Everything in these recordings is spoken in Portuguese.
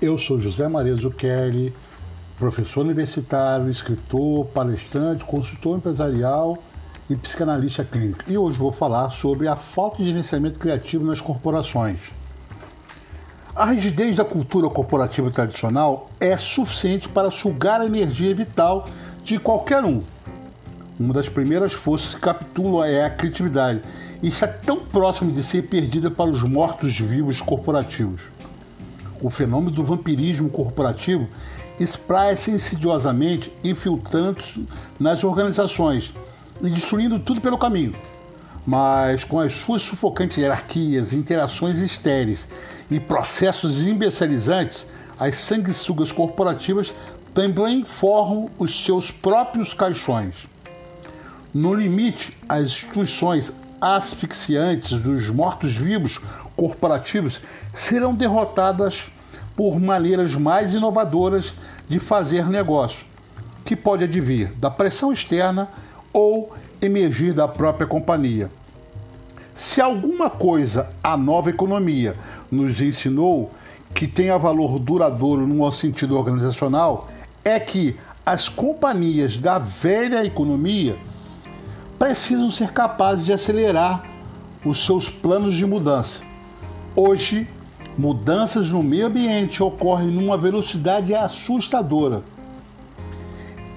Eu sou José Maria Zucchelli, professor universitário, escritor, palestrante, consultor empresarial e psicanalista clínico. E hoje vou falar sobre a falta de gerenciamento criativo nas corporações. A rigidez da cultura corporativa tradicional é suficiente para sugar a energia vital de qualquer um. Uma das primeiras forças que capitulam é a criatividade e está tão próximo de ser perdida para os mortos-vivos corporativos. O fenômeno do vampirismo corporativo espraia-se insidiosamente, infiltrando-se nas organizações e destruindo tudo pelo caminho. Mas com as suas sufocantes hierarquias, interações estéreis e processos imbecilizantes, as sanguessugas corporativas também formam os seus próprios caixões. No limite, as instituições asfixiantes dos mortos-vivos corporativos serão derrotadas por maneiras mais inovadoras de fazer negócio, que pode advir da pressão externa ou emergir da própria companhia. Se alguma coisa a nova economia nos ensinou que tenha valor duradouro no sentido organizacional, é que as companhias da velha economia precisam ser capazes de acelerar os seus planos de mudança. Hoje, mudanças no meio ambiente ocorrem numa velocidade assustadora.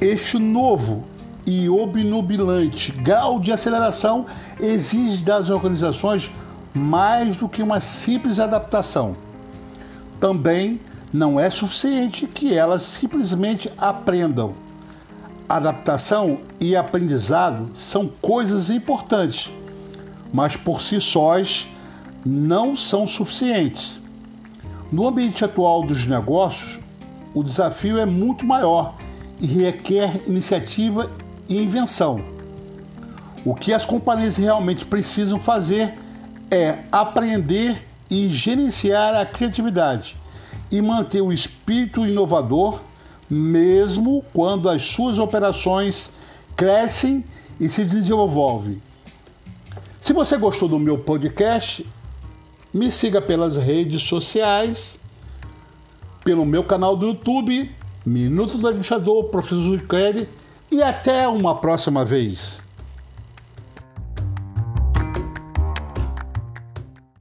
Este novo e obnubilante grau de aceleração exige das organizações mais do que uma simples adaptação. Também não é suficiente que elas simplesmente aprendam adaptação e aprendizado são coisas importantes, mas por si sós não são suficientes. No ambiente atual dos negócios, o desafio é muito maior e requer iniciativa e invenção. O que as companhias realmente precisam fazer é aprender e gerenciar a criatividade e manter o espírito inovador mesmo quando as suas operações crescem e se desenvolvem. Se você gostou do meu podcast, me siga pelas redes sociais, pelo meu canal do YouTube, Minuto do Administrador, Professor Kelly, e até uma próxima vez.